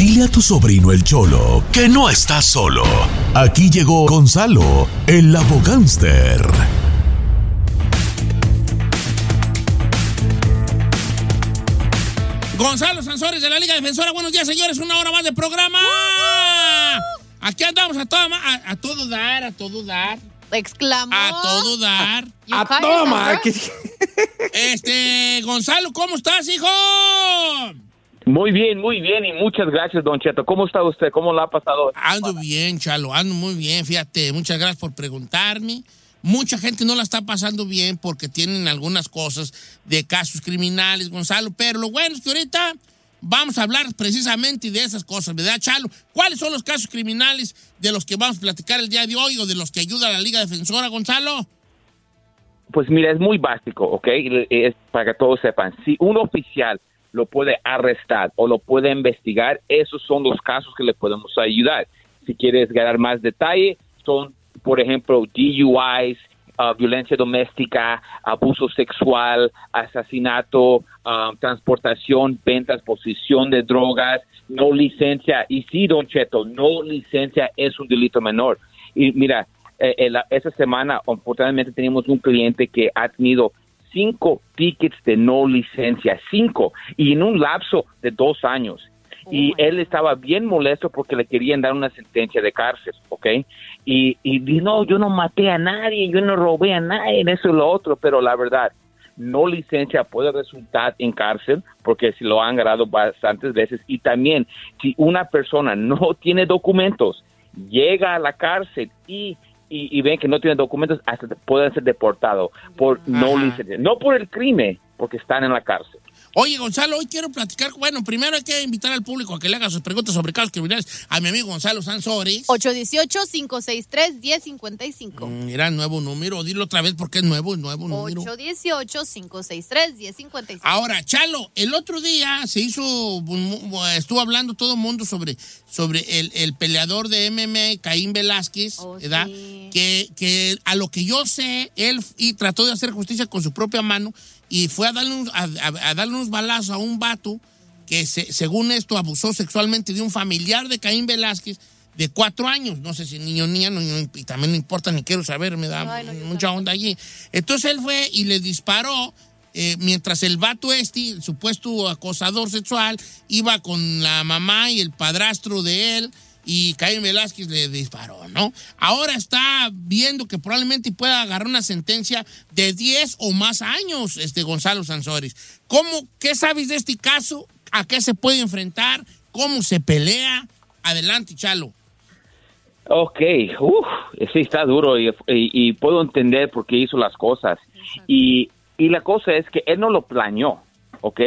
Dile a tu sobrino el Cholo que no está solo. Aquí llegó Gonzalo, el abogánster. Gonzalo Sansores de la Liga Defensora. Buenos días, señores. Una hora más de programa. Aquí andamos a, todo, a, a todo dar, a todo dar. Exclamó. A todo dar. A toma. Este, Gonzalo, ¿cómo estás, hijo? Muy bien, muy bien y muchas gracias, Don Cheto. ¿Cómo está usted? ¿Cómo lo ha pasado? Ando bien, Chalo, ando muy bien, fíjate. Muchas gracias por preguntarme. Mucha gente no la está pasando bien porque tienen algunas cosas de casos criminales, Gonzalo, pero lo bueno es que ahorita vamos a hablar precisamente de esas cosas, ¿verdad, Chalo? ¿Cuáles son los casos criminales de los que vamos a platicar el día de hoy o de los que ayuda a la Liga Defensora, Gonzalo? Pues mira, es muy básico, ¿ok? Es para que todos sepan. Si un oficial lo puede arrestar o lo puede investigar, esos son los casos que le podemos ayudar. Si quieres ganar más detalle, son, por ejemplo, DUIs, uh, violencia doméstica, abuso sexual, asesinato, uh, transportación, ventas, posesión de drogas, no licencia. Y sí, don Cheto, no licencia es un delito menor. Y mira, eh, eh, esa semana, afortunadamente, tenemos un cliente que ha tenido cinco tickets de no licencia, cinco, y en un lapso de dos años. Y él estaba bien molesto porque le querían dar una sentencia de cárcel, ¿ok? Y, y dijo, no, yo no maté a nadie, yo no robé a nadie, eso y lo otro, pero la verdad, no licencia puede resultar en cárcel porque si lo han ganado bastantes veces y también si una persona no tiene documentos llega a la cárcel y y, y ven que no tiene documentos hasta puede ser deportado por no licencia no por el crimen porque están en la cárcel Oye, Gonzalo, hoy quiero platicar. Bueno, primero hay que invitar al público a que le haga sus preguntas sobre casos criminales a mi amigo Gonzalo Sansores. 818-563-1055. Mira, nuevo número. Dilo otra vez porque es nuevo, nuevo número. 818-563-1055. Ahora, Chalo, el otro día se hizo, estuvo hablando todo el mundo sobre, sobre el, el peleador de MMA, Caín Velázquez, ¿verdad? Que, que a lo que yo sé, él y trató de hacer justicia con su propia mano y fue a darle, un- a, a- darle unos balazos a un vato que se- según esto abusó sexualmente de un familiar de Caín Velázquez de cuatro años. No sé si niño o niña, no, no- y también no importa, ni quiero saber, me da mucha onda allí. Entonces él fue y le disparó eh, mientras el vato este, el supuesto acosador sexual, iba con la mamá y el padrastro de él y Caín Velázquez le disparó, ¿no? Ahora está viendo que probablemente pueda agarrar una sentencia de 10 o más años, este Gonzalo Sansores. ¿Cómo, qué sabes de este caso? ¿A qué se puede enfrentar? ¿Cómo se pelea? Adelante, Chalo. Ok, uf, sí está duro y, y- y puedo entender por qué hizo las cosas. Y, y la cosa es que él no lo planeó, ¿ok?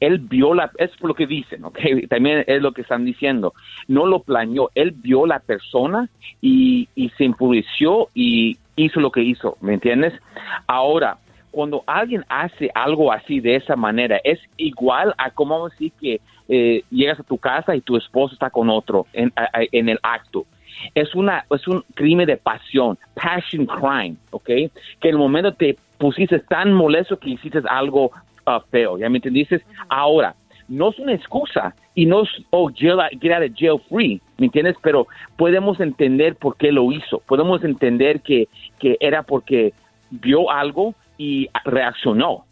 Él vio la, es lo que dicen, ¿ok? También es lo que están diciendo. No lo planeó, él vio la persona y, y se enfureció y hizo lo que hizo, ¿me entiendes? Ahora, cuando alguien hace algo así de esa manera, es igual a como decir que eh, llegas a tu casa y tu esposo está con otro en, en el acto. Es, una, es un crimen de pasión, passion crime, ¿ok? Que en el momento te pusiste tan molesto que hiciste algo feo, ¿ya me entendiste? Ahora, no es una excusa y no es, oh, jail, get out of jail free, ¿me entiendes? Pero podemos entender por qué lo hizo, podemos entender que, que era porque vio algo y reaccionó.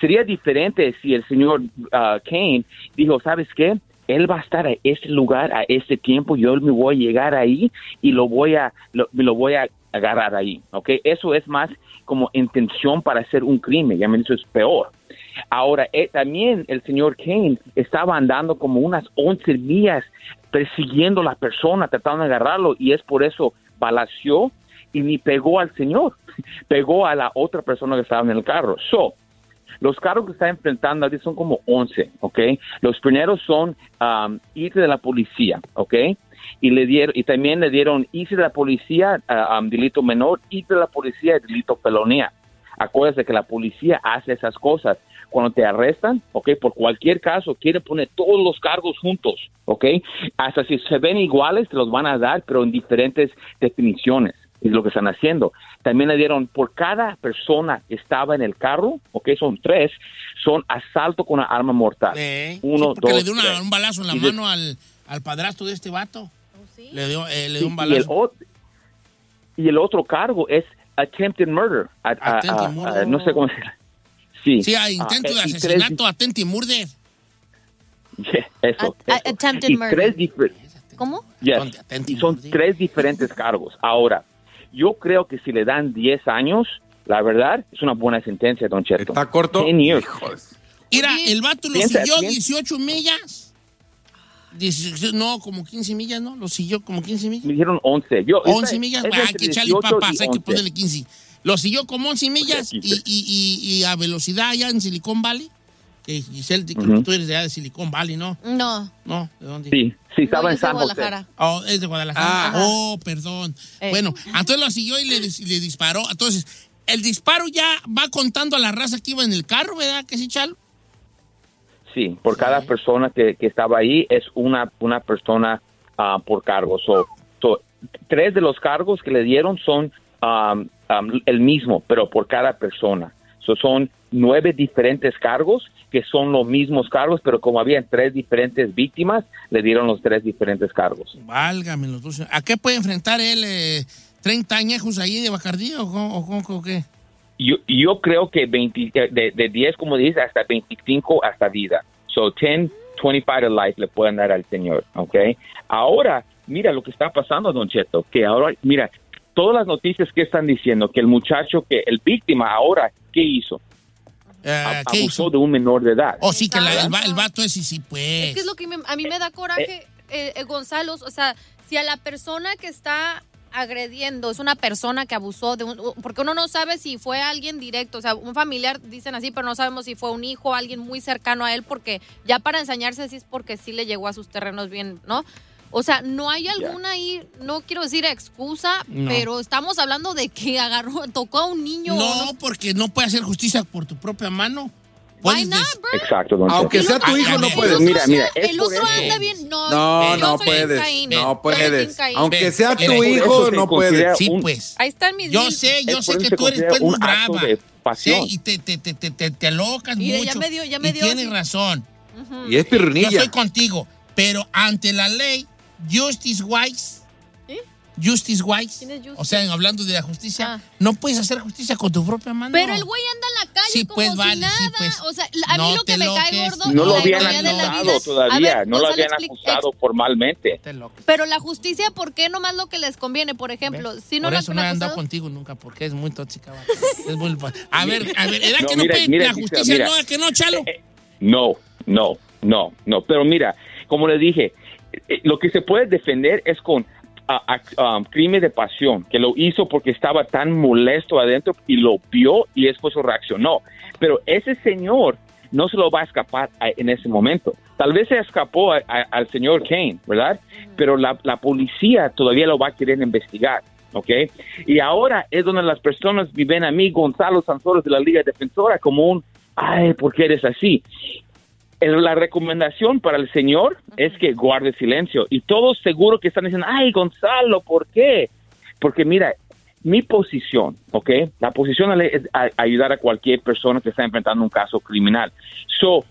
Sería diferente si el señor ah, Kane dijo, ¿sabes qué? Él va a estar a ese lugar, a ese tiempo, yo me voy a llegar ahí y lo voy a, lo, me lo voy a agarrar ahí, ¿ok? Eso es más como intención para hacer un crimen, ya me eso es peor. Ahora, eh, también el señor Kane estaba andando como unas 11 millas persiguiendo a la persona, tratando de agarrarlo, y es por eso balació y ni pegó al señor, pegó a la otra persona que estaba en el carro. So, Los cargos que está enfrentando ahorita son como 11, ¿ok? Los primeros son um, de la policía, ¿ok? Y, le dieron, y también le dieron irse de la policía, um, delito menor, irse de la policía, delito felonía. Acuérdate que la policía hace esas cosas. Cuando te arrestan, ¿ok? Por cualquier caso, quieren poner todos los cargos juntos, ¿ok? Hasta si se ven iguales, te los van a dar, pero en diferentes definiciones. Es lo que están haciendo. También le dieron por cada persona que estaba en el carro, ok, son tres, son asalto con una arma mortal. Eh, Uno, sí, porque dos, le dio una- tres. un balazo en la Y de- mano al, al padrastro de este vato. sí? Le dio, eh, le dio Sí, un y, el, balazo. y el otro cargo es attempted murder. A- a- Attempted a- murder. a- no sé cómo se Sí, Sí, hay intento Ah, de asesinato, y murder. Yeah, eso, At- eso. attempted y murder. tres ¿Cómo? yes, Son de attempted y son tres diferentes cargos. Ahora, yo creo que si le dan 10 años, la verdad, es una buena sentencia, Don Cheto. ¿Está corto? 10 years. Mira, el vato lo piensa, siguió piensa. 18 millas. 18 no, como 15 millas, ¿no? Lo siguió como 15 millas. Me dijeron 11. Yo, 11 esta- millas, es hay que echarle 18 papas, hay que 11. ponerle 15. Lo siguió como 11 millas y, y, y, y a velocidad allá en Silicon Valley. Que Giselle, que Ujú. tú eres de allá de Silicon Valley, ¿no? No. No, ¿de dónde? Sí, sí, estaba no, en soy San de José. Guadalajara. Oh, es de Guadalajara. Ah. Oh, perdón. Eh. Bueno, entonces lo siguió y le, le disparó. Entonces, el disparo ya va contando a la raza que iba en el carro, ¿verdad? Que sí, Chalo? Sí, por cada persona que, que estaba ahí es una, una persona ah, por cargo. So, so, tres de los cargos que le dieron son um, um, el mismo, pero por cada persona. So, son nueve diferentes cargos que son los mismos cargos, pero como había tres diferentes víctimas, le dieron los tres diferentes cargos. Válgame los dos. ¿A qué puede enfrentar él? eh, ¿30 añejos ahí de Bacardí o, o cómo- o qué? Yo, yo creo que 20, eh, de, de 10, como dices, hasta 25 hasta vida. So 10, 25 to life le pueden dar al Señor, ¿ok? Ahora, mira lo que está pasando, Don Cheto, que ahora, mira, todas las noticias que están diciendo que el muchacho, que el víctima ahora, ¿qué hizo? Eh, A- ¿Qué abusó hizo? de un menor de edad. Oh, sí, que la- el, el vato es y sí, pues. Es que es lo que me- a mí me da coraje, eh, eh, Gonzalo. O sea, si a la persona que está agrediendo es una persona que abusó de un... Porque uno no sabe si fue alguien directo, o sea, un familiar, dicen así, pero no sabemos si fue un hijo, alguien muy cercano a él, porque ya para ensañarse sí es porque sí le llegó a sus terrenos bien, ¿no? O sea, no hay alguna ahí, no quiero decir excusa, No. pero estamos hablando de que agarró, tocó a un niño. No, no- porque no puede hacer justicia por tu propia mano. Why Puedes not? Exacto, Don Aunque sea tu Ah, hijo, a no puedes. El otro, Mira, mira, el otro anda bien. No, No, yo puedes. No Yo puedes. Aunque sea tu hijo, no puedes. Sí, pues. Ahí están mis Yo sé, yo sé que tú eres pues, muy brava. Sí, y te, te, te, te, te, te alocas Mira, ya mucho. me dio- ya me y dio tienes así. razón. Y es Yo pirrinilla. estoy contigo. Pero ante la ley, Justice Wise. ¿Eh? Justice Wise. ¿Quién es Justice? O sea, hablando de la justicia, Ah. no puedes hacer justicia con tu propia mano. Pero el güey anda Sí, como pues, si vale, nada. sí, pues. O sea, a No mí lo que me cae gordo. No lo habían acusado todavía, ver, no lo habían acusado formalmente. Pero la justicia, ¿por qué nomás lo que les conviene? Por ejemplo, ¿Ves? si no Por eso no he andado contigo nunca, porque es muy tóxica. es muy... A ver, a ver, ¿era No, que no mira, la justicia? mira. No, ¿a que no, Chalo? Eh, No, no, no, no. Pero mira, como le dije, eh, lo que se puede defender es con ah, ah, um, crimen de pasión, que lo hizo porque estaba tan molesto adentro y lo vio y después reaccionó. Pero ese señor no se lo va a escapar a- en ese momento. Tal vez se escapó a- a- al señor Kane, ¿verdad? Pero la, la policía todavía lo va a querer investigar. ¿Ok? Y ahora es donde las personas viven a mí, Gonzalo Sanzoros de la Liga Defensora, como un, ay, ¿por qué eres así? La recomendación para el señor es que guarde silencio. Y todos seguro que están diciendo, ay, Gonzalo, ¿por qué? Porque mira, mi posición, ¿ok? La posición es a- ayudar a cualquier persona que está enfrentando un caso criminal. So,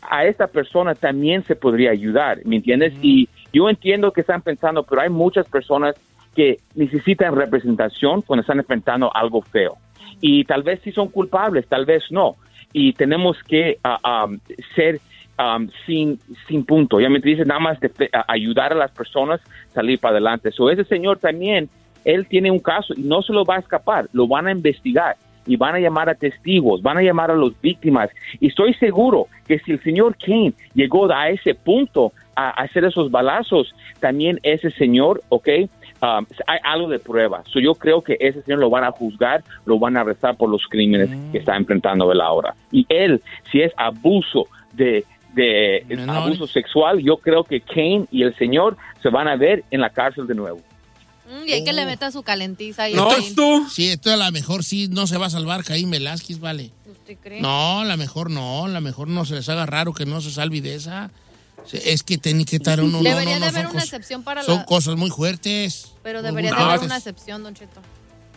a esta persona también se podría ayudar, ¿me entiendes? Y yo entiendo que están pensando, pero hay muchas personas que necesitan representación cuando están enfrentando algo feo. Y tal vez sí son culpables, tal vez no. Y tenemos que ah, um, ser um, sin, sin punto. Ya me dice nada más de, ayudar a las personas a salir para adelante. So, ese señor también, él tiene un caso y no se lo va a escapar, lo van a investigar y van a llamar a testigos, van a llamar a las víctimas. Y estoy seguro que si el señor Kane llegó a ese punto a hacer esos balazos, también ese señor, ¿ok? um, hay algo de prueba. So, yo creo que ese señor lo van a juzgar, lo van a arrestar por los crímenes Mm. que está enfrentando él ahora. Y él, si es abuso de, de Menores. abuso sexual, yo creo que Kane y el señor se van a ver en la cárcel de nuevo. Mm, y hay que le meta su calentiza ahí. No, tú. Sí, esto a lo mejor sí no se va a salvar Caín Velázquez, vale. ¿Usted cree? No, la mejor no, la mejor no se les haga raro que no se salve de esa. Es que tiene que estar uno. no, Debería no, no, de haber son una cosas- excepción para Son la... cosas muy fuertes. Pero debería de fuertes. haber una excepción, Don Cheto.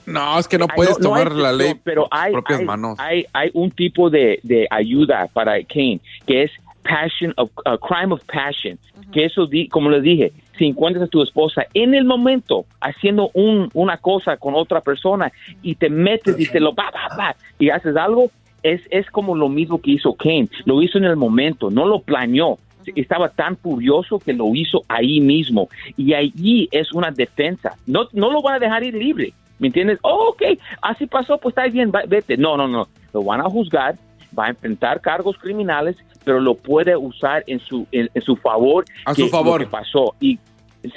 No, es que no puedes no- no hay tomar la ley pero hay, propias hay, manos. hay, hay un tipo de, de ayuda para Kane que es passion of uh, crime of passion, que eso di- como les dije, si encuentras a tu esposa en el momento haciendo un, una cosa con otra persona y te metes y te lo va, va, va, y haces algo, es, es como lo mismo que hizo Kane, lo hizo en el momento, no lo planeó. Estaba tan furioso que lo hizo ahí mismo. Y allí es una defensa. No, no lo van a dejar ir libre. ¿Me entiendes? Oh, ok, así pasó, pues está bien, va- vete. No, no, no. Lo van a juzgar, va a enfrentar cargos criminales, pero lo puede usar en su, en, en su favor. A que su favor. Lo que pasó. Y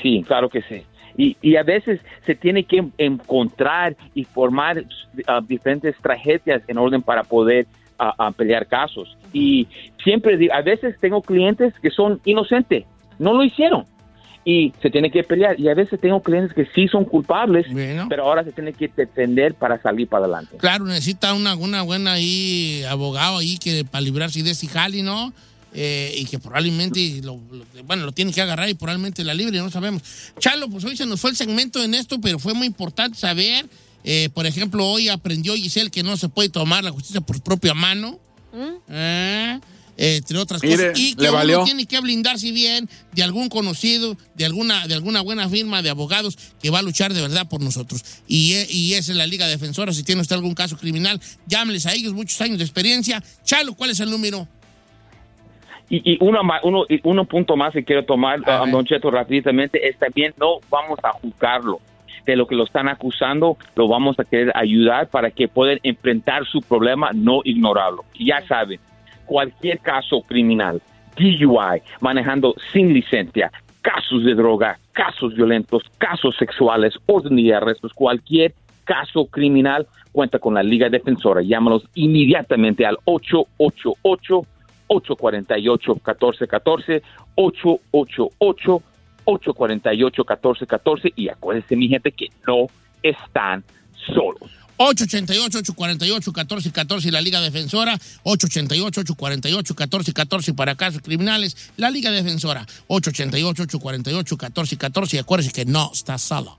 sí, claro que sí. Y, y a veces se tiene que encontrar y formar ah, diferentes tragedias en orden para poder ah, pelear casos. Y siempre digo, a veces tengo clientes que son inocentes, no lo hicieron. Y se tiene que pelear. Y a veces tengo clientes que sí son culpables, Bueno. pero ahora se tiene que defender para salir para adelante. Claro, necesita una, una buena ahí abogado ahí que para librarse de ese jali, ¿no? Eh, y que probablemente lo, lo- bueno, lo tiene que agarrar y probablemente la libre, no sabemos. Chalo, pues hoy se nos fue el segmento en esto, pero fue muy importante saber. eh, por ejemplo, hoy aprendió Giselle que no se puede tomar la justicia por su propia mano. Eh, entre otras Mire, cosas. Y que uno valió. tiene que blindarse bien de algún conocido, de alguna, de alguna buena firma de abogados que va a luchar de verdad por nosotros. Y, e- y esa es la Liga Defensora. Si tiene usted algún caso criminal, llámeles a ellos, muchos años de experiencia. Chalo, ¿cuál es el número? Y, y uno, ma- uno, y uno punto más que quiero tomar, A. Don Cheto, rápidamente, es también no vamos a juzgarlo. De lo que lo están acusando, lo vamos a querer ayudar para que puedan enfrentar su problema, no ignorarlo. Ya saben, cualquier caso criminal, DUI, manejando sin licencia, casos de droga, casos violentos, casos sexuales, orden de arrestos, cualquier caso criminal, cuenta con la Liga Defensora. Llámalos inmediatamente al 888 848-1414, 888-848-1414 y acuérdense mi gente que no están solos. 888-848-1414 y la Liga Defensora, 888-848-1414 para casos criminales, la Liga Defensora, 888-848-1414 y acuérdense que no está solo.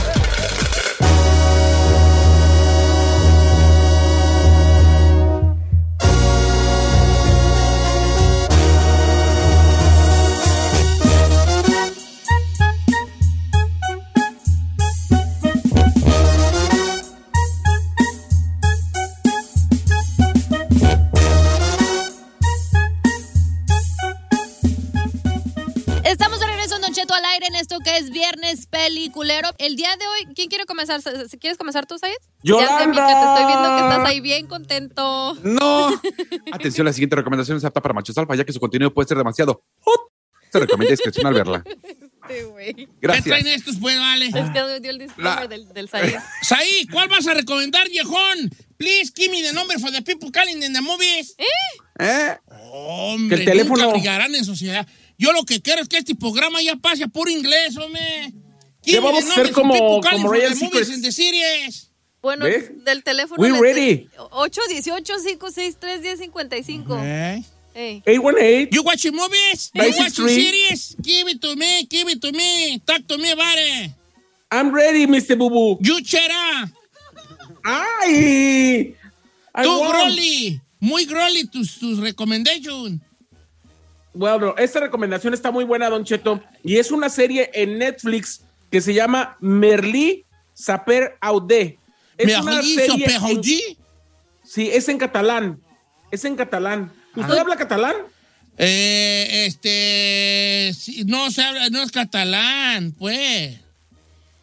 ¿Quién quiere comenzar? ¿Se- ¿Quieres comenzar tú, Sayed? ¡Yolanda! Ya sé, Mica, te estoy viendo que estás ahí bien contento. No. Atención, la siguiente recomendación es apta para machos alfa, ya que su contenido puede ser demasiado hot. Se recomienda discreción al verla. Este güey. ¿Qué Gracias. traen estos, pues, vale? Es que me dio el disclaimer La- del, del Sayed. Saí, ¿cuál vas a recomendar, viejón? Please, give me the number for the people calling in the movies. ¿Eh? Hombre, Que el teléfono- nunca brillarán en sociedad. Yo lo que quiero es que este programa ya pase a puro inglés, hombre. ¿Qué vamos a hacer como- como the series. Bueno, ¿Ves? del teléfono. We ready. 818-563-1055. Eh. Ey. 818. You watching movies? You watching series? Give it to me, give it to me. Talk to me about it. I'm ready, Mr. Bubu. You chera. ¡Ay! I Tú. Grolly. Muy Grolly tus, tus recommendations. Bueno, esta recomendación está muy buena, Don Cheto, y es una serie en Netflix que se llama Merlí Saper Audé. Es una Merlí serie Saper en- Audé. Sí, es en catalán. Es en catalán. ¿Usted habla catalán? Eh, este, sí, no se habla, no es catalán, pues.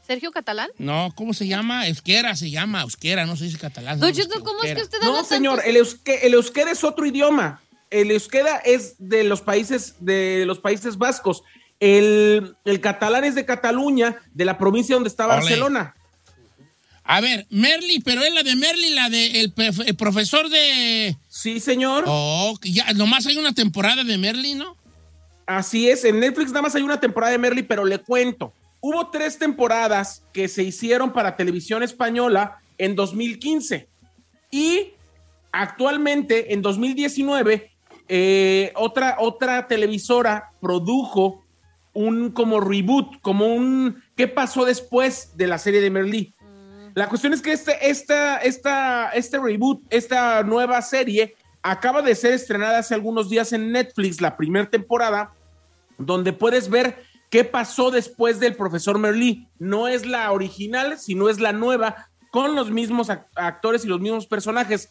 ¿Sergio Catalán? No, ¿cómo se llama? Euskera se llama, euskera, no se dice catalán. No, ¿cómo es que usted habla No, tanto? señor, el, euske- el euskera es otro idioma. El euskera es de los países, de los países vascos. El, el catalán es de Cataluña, de la provincia donde está. Barcelona. A ver, Merly, pero es la de Merly, la de el, pe- el profesor de... Sí, señor. Oh, ya, nomás hay una temporada de Merly, ¿no? Así es, en Netflix nada más hay una temporada de Merly, pero le cuento. Hubo tres temporadas que se hicieron para televisión española en 2015 y actualmente en 2019 eh, otra, otra televisora produjo un como reboot, como un ¿qué pasó después de la serie de Merly? La cuestión es que este, esta, esta, este reboot, esta nueva serie, acaba de ser estrenada hace algunos días en Netflix, la primera temporada, donde puedes ver qué pasó después del profesor Merlí. No es la original, sino es la nueva, con los mismos ac- actores y los mismos personajes.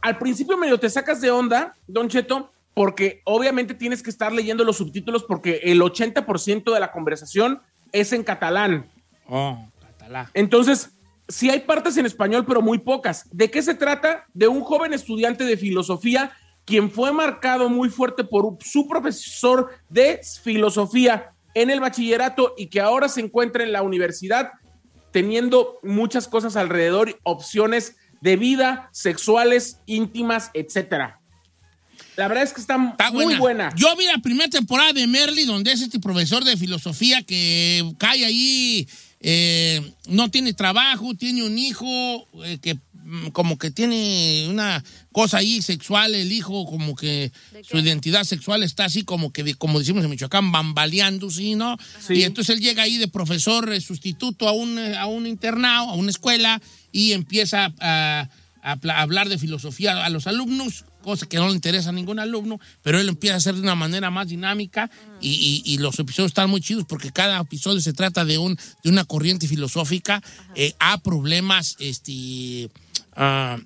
Al principio medio te sacas de onda, Don Cheto, porque obviamente tienes que estar leyendo los subtítulos porque el 80% de la conversación es en catalán. Oh, catalán. Entonces, sí hay partes en español, pero muy pocas. ¿De qué se trata? De un joven estudiante de filosofía quien fue marcado muy fuerte por su profesor de filosofía en el bachillerato y que ahora se encuentra en la universidad teniendo muchas cosas alrededor, opciones de vida, sexuales, íntimas, etcétera. La verdad es que está, Está muy buena. Yo vi la primera temporada de Merly, donde es este profesor de filosofía que cae ahí, eh, no tiene trabajo, tiene un hijo, eh, que mm, como que tiene una cosa ahí sexual, el hijo como que ¿De su identidad sexual está así como que, como decimos en Michoacán, bambaleando, ¿sí, no? Sí. Y entonces él llega ahí de profesor eh, sustituto a un, a un internado, a una escuela, y empieza a, a hablar de filosofía a los alumnos, cosa que no le interesa a ningún alumno, pero él empieza a hacer de una manera más dinámica y, y- y los episodios están muy chidos porque cada episodio se trata de, un, de una corriente filosófica eh, a problemas este, ah,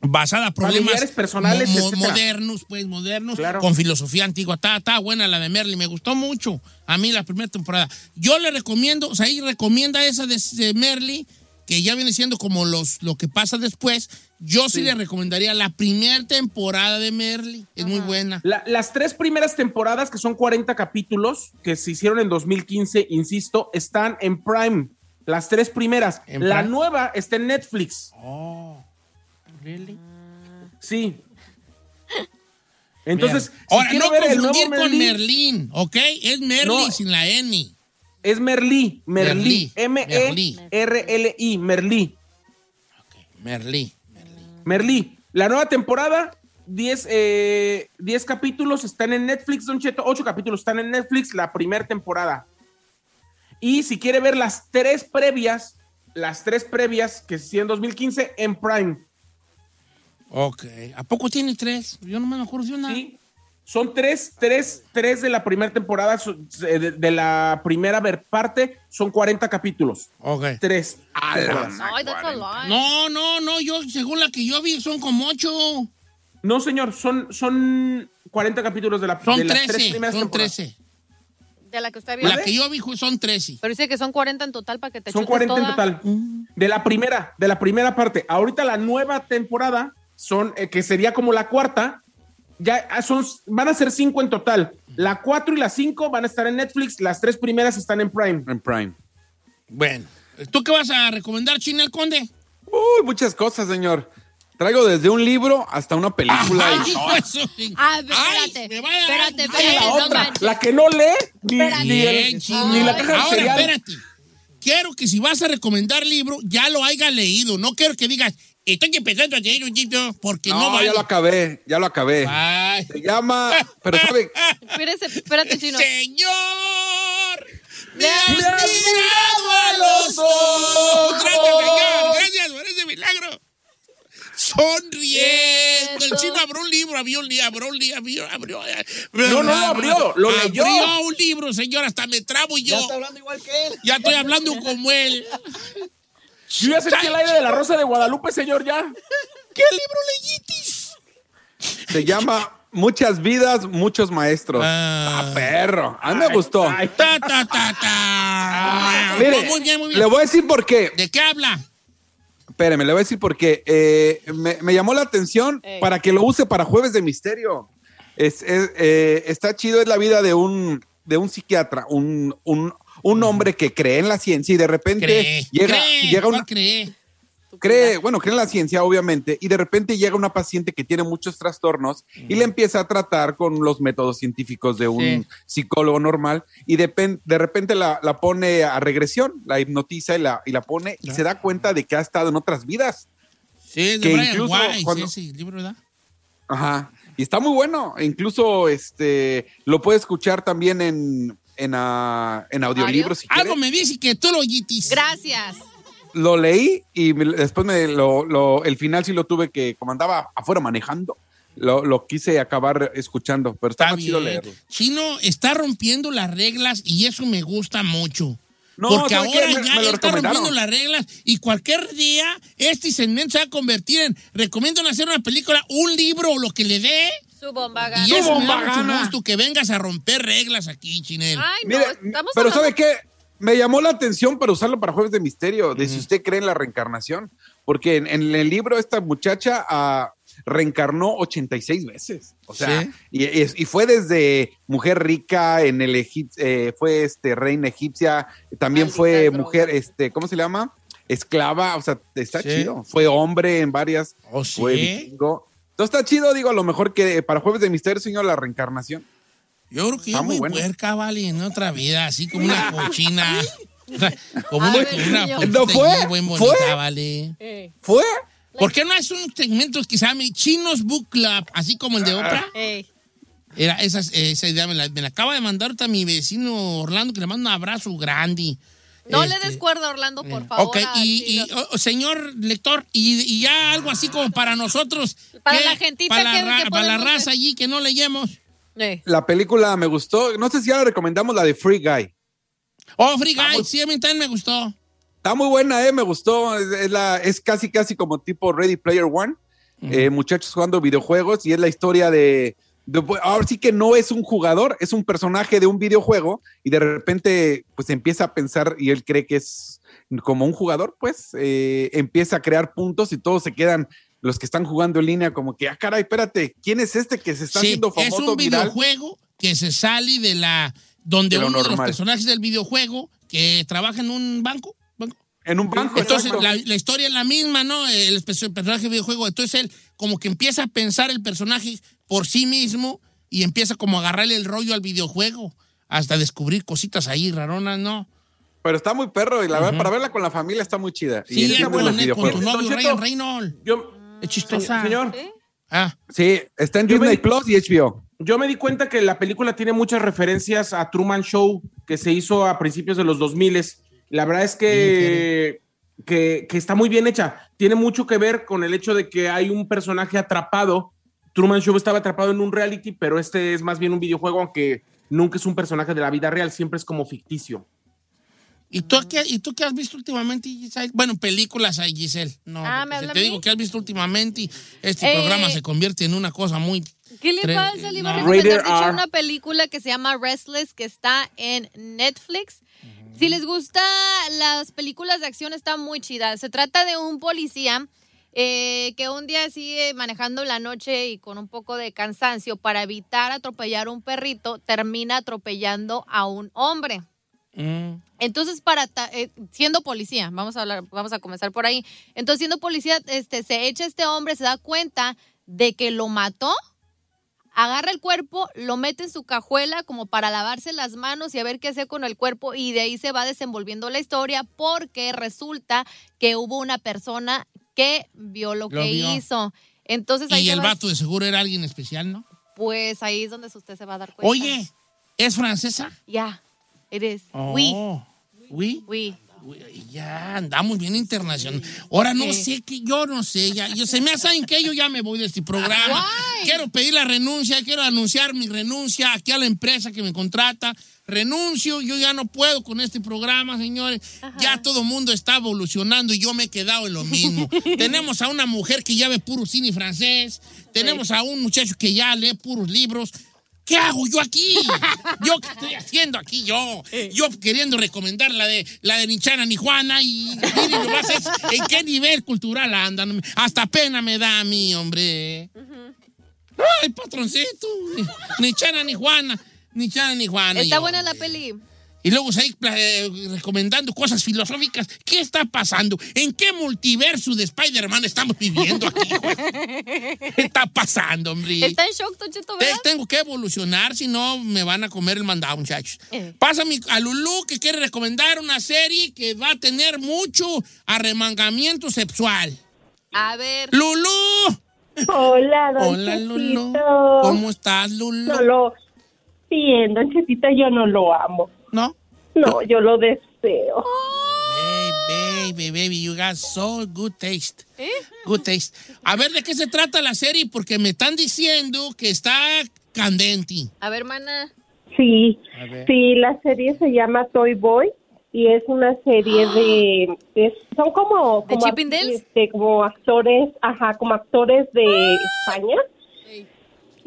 basada problemas personales, mo- mo- etcétera. modernos, pues modernos, Claro. con filosofía antigua. Está, está buena la de Merly, me gustó mucho a mí la primera temporada. Yo le recomiendo, o sea, ahí recomienda esa de, de Merly, que ya viene siendo como los, lo que pasa después. Yo sí, Sí. le recomendaría la primera temporada de Merly, es muy buena. La- las tres primeras temporadas, que son 40 capítulos, que se hicieron en 2015, insisto, están en Prime. Las tres primeras. ¿En La Prime? nueva está en Netflix. Oh, really? Sí. Entonces, si ahora no ver el confundir nuevo con Merlí, Merlín, ¿ok? Es Merly No. sin la N. es Merlí, Merlí, E Merlí. M-E-R-L-I, Merlí. Merlí. Merlí. La nueva temporada, 10 eh, 10 capítulos están en Netflix, Don Cheto. 8 capítulos están en Netflix, la primera temporada. Y si quiere ver las tres previas, las tres previas que hicieron en 2015 en Prime. Ok. ¿A poco tiene tres? Yo no me acuerdo de una. Sí. Son tres, tres, tres de la primera temporada, son- de, de la primera ver- parte, son 40 capítulos. Ok. Tres. Ay, that's a lot. No, no, no, yo, según la que yo vi, son como ocho. No, señor, son, son 40 capítulos de la Son de las tres trece, primeras son temporadas. trece. De la que usted vio. La que yo vi son trece. Pero dice que son 40 en total para que te Son chutes 40 en total. De la primera, de la primera parte. Ahorita la nueva temporada son, eh, que sería como la cuarta, ya ah, son, van a ser cinco en total. La cuatro y la cinco van a estar en Netflix, las tres primeras están en Prime. En Prime. Bueno, ¿tú qué vas a recomendar, China el Conde? Uy, muchas cosas, señor. Traigo desde un libro hasta una película. Ay, y- de su- Ah, Ay, espérate. me va a dar- Espérate, espérate. la no otra, manches. la que no lee ni, ni el- Bien, ni la caja de Ahora, espérate. Quiero que si vas a recomendar libro, ya lo haya leído. No quiero que digas, estoy empezando a leer un libro, porque no, No, vale. ya lo acabé, ya lo acabé. Ay. Se llama, pero sabe, Espérate, espérate, chino. Señor, me has mirado a los ojos. Gracias, señor. Gracias por ese milagro. Sonriendo. El chino abrió un libro, abrió un libro, abrió un libro, abrió, abrió. No, no lo abrió, lo leyó. Abrió un libro, señor, hasta me trabo yo. Ya está hablando igual que él. Ya estoy hablando como él. Yo ya sentí el aire de la Rosa de Guadalupe, señor, ya. ¿Qué libro leyitis? Se llama Muchas vidas, muchos maestros. Ah. Ah, perro. A mí me gustó. Ay, Ta, ta, ta, ta. Mire, muy bien, muy bien. le voy a decir por qué. ¿De qué habla? Espéreme, le voy a decir por qué. Eh, me, me llamó la atención Ey. para que lo use para Jueves de Misterio. Es, es, eh, está chido, es la vida de un, de un psiquiatra, un, un, un hombre que cree en la ciencia y de repente Cree. llega, cree. llega una, ¿Cuál cree? cree, bueno, cree en la ciencia, obviamente, y de repente llega una paciente que tiene muchos trastornos y le empieza a tratar con los métodos científicos de un Sí. psicólogo normal y de, de repente la, la pone a regresión, la hipnotiza y la, y la pone y se da cuenta de que ha estado en otras vidas. Sí, Que Brian incluso Weiss, cuando- ese libro, ¿verdad? Ajá. Y está muy bueno. Incluso este lo puede escuchar también en, en, ah, en audiolibros. si quiere. Algo me dice que tú lo yitis. Gracias. Lo leí y me- después me lo, lo- el final sí lo tuve que, como andaba afuera manejando, lo, lo quise acabar escuchando, pero está, Está más chido leerlo. Chino está rompiendo las reglas y eso me gusta mucho. No, Porque ahora Me- ya me él está rompiendo las reglas y cualquier día este segmento se va a convertir en recomiendan hacer una película, un libro o lo que le dé. Su bomba Y gana. eso me bomba da mucho gana. gusto que vengas a romper reglas aquí, Chinel. Ay, no, Mire, estamos pero hablando- ¿sabe qué? Me llamó la atención para usarlo para Jueves de Misterio, de si usted cree en la reencarnación. Porque en, en el libro esta muchacha ah, reencarnó 86 veces. O sea, Sí. y, y- y fue desde mujer rica en el Egip- eh, fue este reina egipcia, también fue mujer, este, ¿cómo se llama? Esclava, o sea, está Sí. chido. Fue hombre en varias. ¿Oh, Fue sí? vikingo. Entonces está chido, digo, a lo mejor que para Jueves de Misterio, señor, la reencarnación. Yo creo que Está yo muy muy bueno. puerca, vale, en otra vida, así como una cochina. como una, ver, una ¿No fue? bien bonita, ¿Fue? vale. Eh, ¿Fue? ¿Por qué no es un segmento que se llame Chinos Book Club, así como el de Oprah? eh. Era esa, esa idea, me la, me la acaba de mandar ahorita mi vecino Orlando, que le mando un abrazo grande. No le Este, des cuerda, Orlando, por favor. Ok, y, oh, señor lector, y, y ya algo así como para nosotros. Para ¿qué? la gentita para la, que- ra- que para la raza ver. allí que no leemos. Eh. La película me gustó. No sé si ya la recomendamos, la de Free Guy. Oh, Free Guy, sí, a mí también me gustó. Está muy buena, eh, me gustó. Es, es la, es casi, casi como tipo Ready Player One. Eh, muchachos jugando videojuegos y es la historia de- Ahora sí que no es un jugador, es un personaje de un videojuego y de repente pues empieza a pensar y él cree que es como un jugador, pues eh, empieza a crear puntos y todos se quedan, los que están jugando en línea, como que, ah, caray, espérate, ¿quién es este que se está Sí, haciendo es famoso un viral? videojuego que se sale de la... Donde De uno de los personajes del videojuego que trabaja en un banco. banco. En un banco. Entonces, la, la historia es la misma, ¿no? El, el personaje del videojuego. Entonces, él como que empieza a pensar el personaje por sí mismo y empieza como a agarrarle el rollo al videojuego hasta descubrir cositas ahí raronas, ¿no? Pero está muy perro y la verdad, para verla con la familia está muy chida. Sí, el es tema de con, tu novio. Ryan Reynolds. Yo, Es chistosa. señor, Ah, Sí, está en Yo Disney Plus y HBO. yo me di cuenta que la película tiene muchas referencias a Truman Show que se hizo a principios de los 2000. La verdad es que, que, que está muy bien hecha. Tiene mucho que ver con el hecho de que hay un personaje atrapado. Truman Show estaba atrapado en un reality, pero este es más bien un videojuego, aunque nunca es un personaje de la vida real, siempre es como ficticio. ¿Y tú, qué, ¿Y tú qué has visto últimamente, Giselle? Bueno, películas hay, Giselle. No, Ah, ¿me habla te digo que has visto últimamente y este Eh, programa se convierte en una cosa muy... ¿Qué le pasa? Le iba a recomendar, una película que se llama Restless, que está en Netflix. Si les gusta las películas de acción, está muy chida. Se trata de un policía eh, que un día sigue manejando en la noche y con un poco de cansancio para evitar atropellar a un perrito, termina atropellando a un hombre. Mm. Entonces, para ta- eh, siendo policía, vamos a hablar, vamos a comenzar por ahí. Entonces, siendo policía, este, se echa este hombre, se da cuenta de que lo mató, agarra el cuerpo, lo mete en su cajuela como para lavarse las manos y a ver qué hacer con el cuerpo y de ahí se va desenvolviendo la historia porque resulta que hubo una persona que vio lo, Lo que vio. hizo. Entonces ahí Y el va- vato de seguro era alguien especial, ¿no? pues ahí es donde usted se va a dar cuenta. Oye, ¿es francesa? ya, it is. Oui, Oh. ¿Oui? oui. ya andamos bien internacional. Ahora no sé que yo no sé, ya, yo se me saben que yo ya me voy de este programa. Quiero pedir la renuncia, quiero anunciar mi renuncia aquí a la empresa que me contrata. Renuncio, yo ya no puedo con este programa, señores. Ya todo el mundo está evolucionando y yo me he quedado en lo mismo. Tenemos a una mujer que ya ve puro cine francés, tenemos a un muchacho que ya lee puros libros. ¿Qué hago yo aquí? ¿Yo qué estoy haciendo aquí yo? Yo queriendo recomendar la de la de Nichana ni Juana y nomás es- en qué nivel cultural andan. Hasta pena me da a mí, hombre. Ay, patroncito. Ni Chana ni Juana. Ni Chana ni Juana. Está yo. buena la peli. Y luego se ahí eh, recomendando cosas filosóficas. ¿Qué está pasando? ¿En qué multiverso de Spider-Man estamos viviendo aquí? ¿Qué está pasando, hombre? Está en shock, Don Cheto, Te- ¿verdad? Tengo que evolucionar, si no me van a comer el mandado, muchachos. Eh. Pásame a Lulú que quiere recomendar una serie que va a tener mucho arremangamiento sexual. A ver. ¡Lulú! Hola, don Hola, Lulú. ¿Cómo estás, Lulú? Lo... Bien, don Chetito, yo no lo amo. ¿No? No, yo lo deseo. Baby, baby, baby, you got so good taste. ¿Eh? Good taste. A ver, ¿de qué se trata la serie? Porque me están diciendo que está candente. A ver, mana. Sí, ver. sí, la serie se llama Toy Boy y es una serie de... es- son como... ¿De como, Dale? este, como actores, ajá, como actores de España.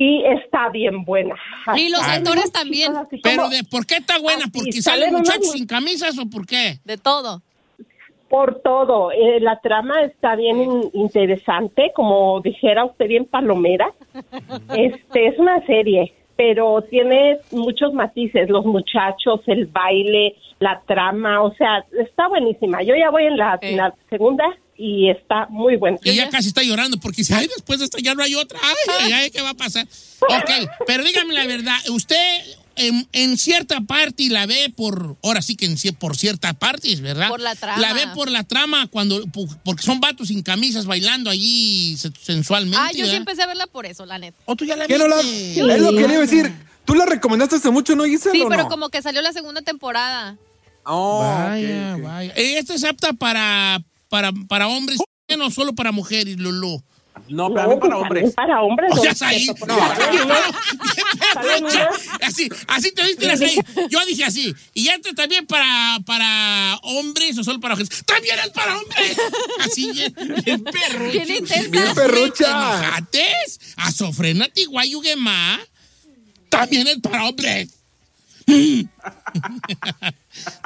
Y está bien buena. Y los actores también. así Pero de, ¿por qué está buena? Así, ¿Porque salen muchachos mu- sin camisas o por qué? De todo. Por todo, Eh, la trama está bien in- interesante, como dijera usted bien palomera. Este es una serie, pero tiene muchos matices, los muchachos, el baile, la trama, o sea, está buenísima. Yo ya voy en la, en la segunda y está muy buena. Y ya casi está llorando porque dice, ay, después de esta ya no hay otra. Ay, ay, ay, ¿qué va a pasar? Ok, pero dígame la verdad, usted en, en cierta parte la ve por, ahora sí que en, por cierta parte, ¿verdad? Por la trama. La ve por la trama cuando, porque son vatos sin camisas bailando allí se- sensualmente. Ah, yo sí empecé a verla por eso, la neta. ¿O tú ya la ¿Qué no la- viste? Es lo que le iba a decir. ¿Tú la recomendaste hace mucho, no, Giselle, Sí, pero no? como que salió la segunda temporada. Oh, Vaya, vaya. ¿Esta es apta para, para, para hombres no solo para mujeres, Lulú? No, No, para mí para hombres. Para hombres. O sea, ahí. No, Así, así te viste las ahí. Yo dije así. Y este también para, para hombres o solo para mujeres. También es para hombres. Así, bien, bien perrucha. Bien intensa. Bien perrucha. Enojates, azofrenati guayuguema. También es para hombres.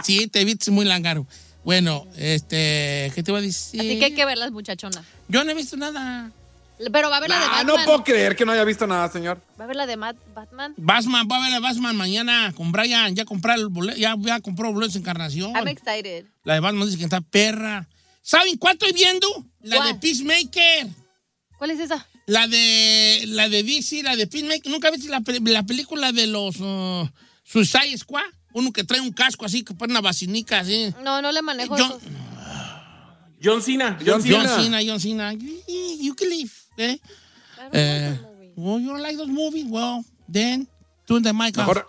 sí, te viste muy langaro. Bueno, este, ¿qué te voy a decir? Así que hay que verlas, muchachona. Yo no he visto nada. Pero va a ver la de Ah, Batman. no puedo creer que no haya visto nada, señor. Va a ver la de Matt- Batman. Batman, va a ver a Batman mañana con Brian. Ya comprar el boleto, ya, ya compró boletos de encarnación. I'm excited. La de Batman dice que está perra. ¿Saben cuál estoy viendo? La ¿Cuál? de Peacemaker. ¿Cuál es esa? La de la de DC, la de Peacemaker. ¿Nunca viste la, la película de los uh, Suicide Squad? Uno que trae un casco así, que pone una vacinica así. No, no le manejo John, eso. John Cena. John John John Cena. Cena, John Cena. You, you can live. Eh? Eh, well, you don't like those movies? Well, then, turn the mic off. Mejor,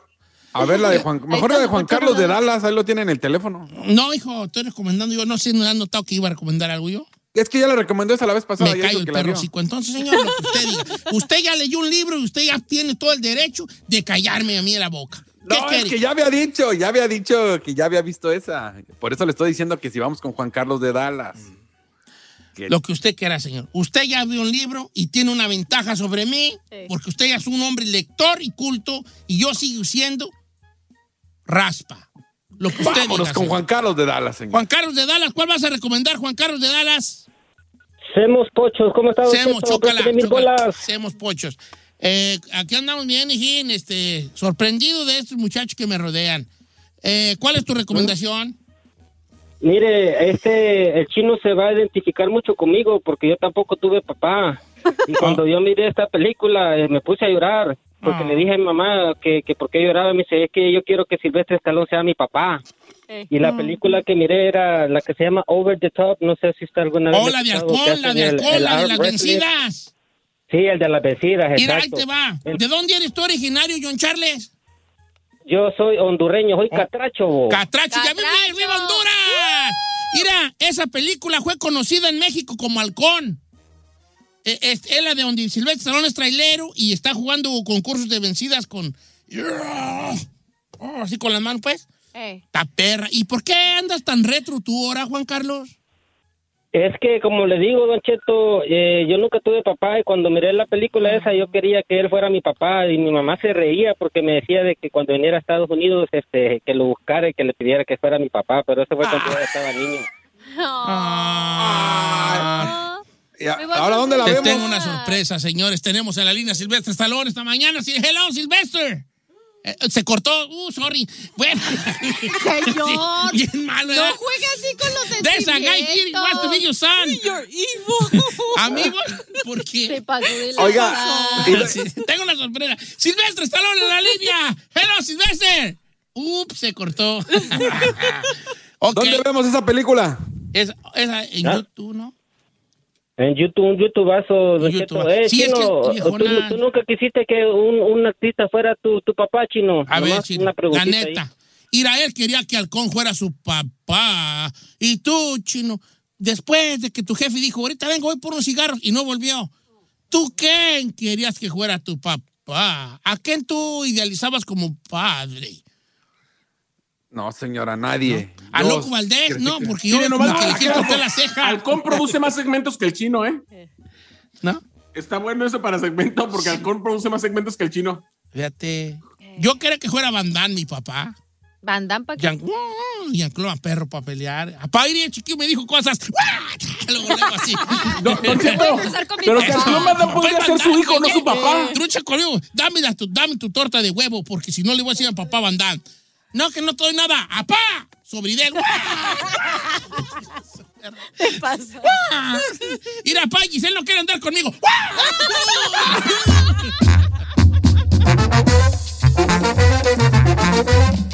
a ver, la de Juan, mejor la de Juan Carlos de. Dallas, ahí lo tiene en el teléfono. No, hijo, estoy recomendando yo. No sé, no he notado que iba a recomendar algo yo. Es que ya le recomendó esa la vez pasada. Me callo el que la perro vio. chico. Entonces, señor, lo que usted diga. Usted ya leyó un libro y usted ya tiene todo el derecho de callarme a mí en la boca. ¿Qué No, es que ya había dicho, ya había dicho que ya había visto esa. Por eso le estoy diciendo que si vamos con Juan Carlos de Dallas. Que- Lo que usted quiera, señor. Usted ya abrió un libro y tiene una ventaja sobre mí, Sí. porque usted ya es un hombre lector y culto, y yo sigo siendo raspa. Lo que usted Vámonos diga, con señor. Juan Carlos de Dallas, señor. Juan Carlos de Dallas, ¿cuál vas a recomendar, Juan Carlos de Dallas? Semos pochos, ¿cómo está? Semos, bolas. Semos pochos. Eh, aquí andamos bien, hijín, este, sorprendido de estos muchachos que me rodean. Eh, ¿Cuál es tu recomendación? Mire, este, el chino se va a identificar mucho conmigo porque yo tampoco tuve papá. Y cuando yo miré esta película eh, me puse a llorar porque Ah. le dije a mi mamá que, que por qué lloraba. Me dice, es que yo quiero que Silvestre Stallone sea mi papá. Eh. Y la película que miré era la que se llama Over the Top. No sé si está alguna vez. Oh, la de alcohol, la de alcohol, el la de las vencidas. Sí, el de las vencidas, Mira, ahí exacto. te va. El- ¿De dónde eres tú originario, John Charles? Yo soy hondureño, soy catracho. bo. Catracho, ya vive, Catracho. viva Honduras. Mira, esa película fue conocida en México como Halcón. Es, es la de donde Silvestre Stallone es trailero y está jugando concursos de vencidas con... Oh, así con las manos, pues. Eh. Ta perra. ¿Y por qué andas tan retro tú ahora, Juan Carlos? Es que, como le digo, Don Cheto, eh, yo nunca tuve papá y cuando miré la película esa yo quería que él fuera mi papá y mi mamá se reía porque me decía de que cuando viniera a Estados Unidos este, que lo buscara y que le pidiera que fuera mi papá, pero eso fue cuando yo estaba niño. Ah. Vas Ahora, ¿dónde la Te vemos? tengo una sorpresa, señores. Tenemos en la línea Silvestre Stallone esta mañana. Hello, Silvestre. Eh, se cortó. Uh, sorry. Bueno. Señor. Sí, bien malo, No ¿verdad? juegue así con los There's a guy here who wants to be your son. Amigos, ¿por qué? Se pasó de la Oiga, Sí, tengo una sorpresa. Silvestre Stallone en la línea. Hello, Silvestre. Ups, se cortó. ¿Dónde vemos esa película? Esa, esa en ¿Ah? YouTube, ¿no? En YouTube, un YouTubeazo, Don YouTube. Eh, Sí, es que, Chino, ¿tú, nunca quisiste que un, un artista fuera tu, tu papá, Chino. A ver, Chino, una la ahí. neta. Irael quería que Halcón fuera su papá. Y tú, Chino, después de que tu jefe dijo, ahorita vengo, voy por unos cigarros, y no volvió. ¿Tú quién querías que fuera tu papá? ¿A quién tú idealizabas como padre? No, señora, nadie. ¿A Loco Valdés? No, porque yo nomás que le para quiero cortar la ceja. Halcón produce más segmentos que el chino, ¿eh? ¿No? Está bueno eso para segmento porque Halcón produce más segmentos que el chino. Fíjate. Yo quería que fuera Van Damme, mi papá. Van Damme, ¿pa' qué? Jean- Jean-Claude perro para pelear. Papá, ir el chiquillo me dijo cosas. Luego, luego así. A empezar con mi pero que Van Damme podría ser su hijo, no su papá. Trucha conmigo, dame, dame tu torta de huevo, porque si no le voy a decir a papá Van Damme. No, que no doy nada. ¡Apá! Sobridel. ¿Qué pasa? Ir a pa, Giselle no quiere andar conmigo.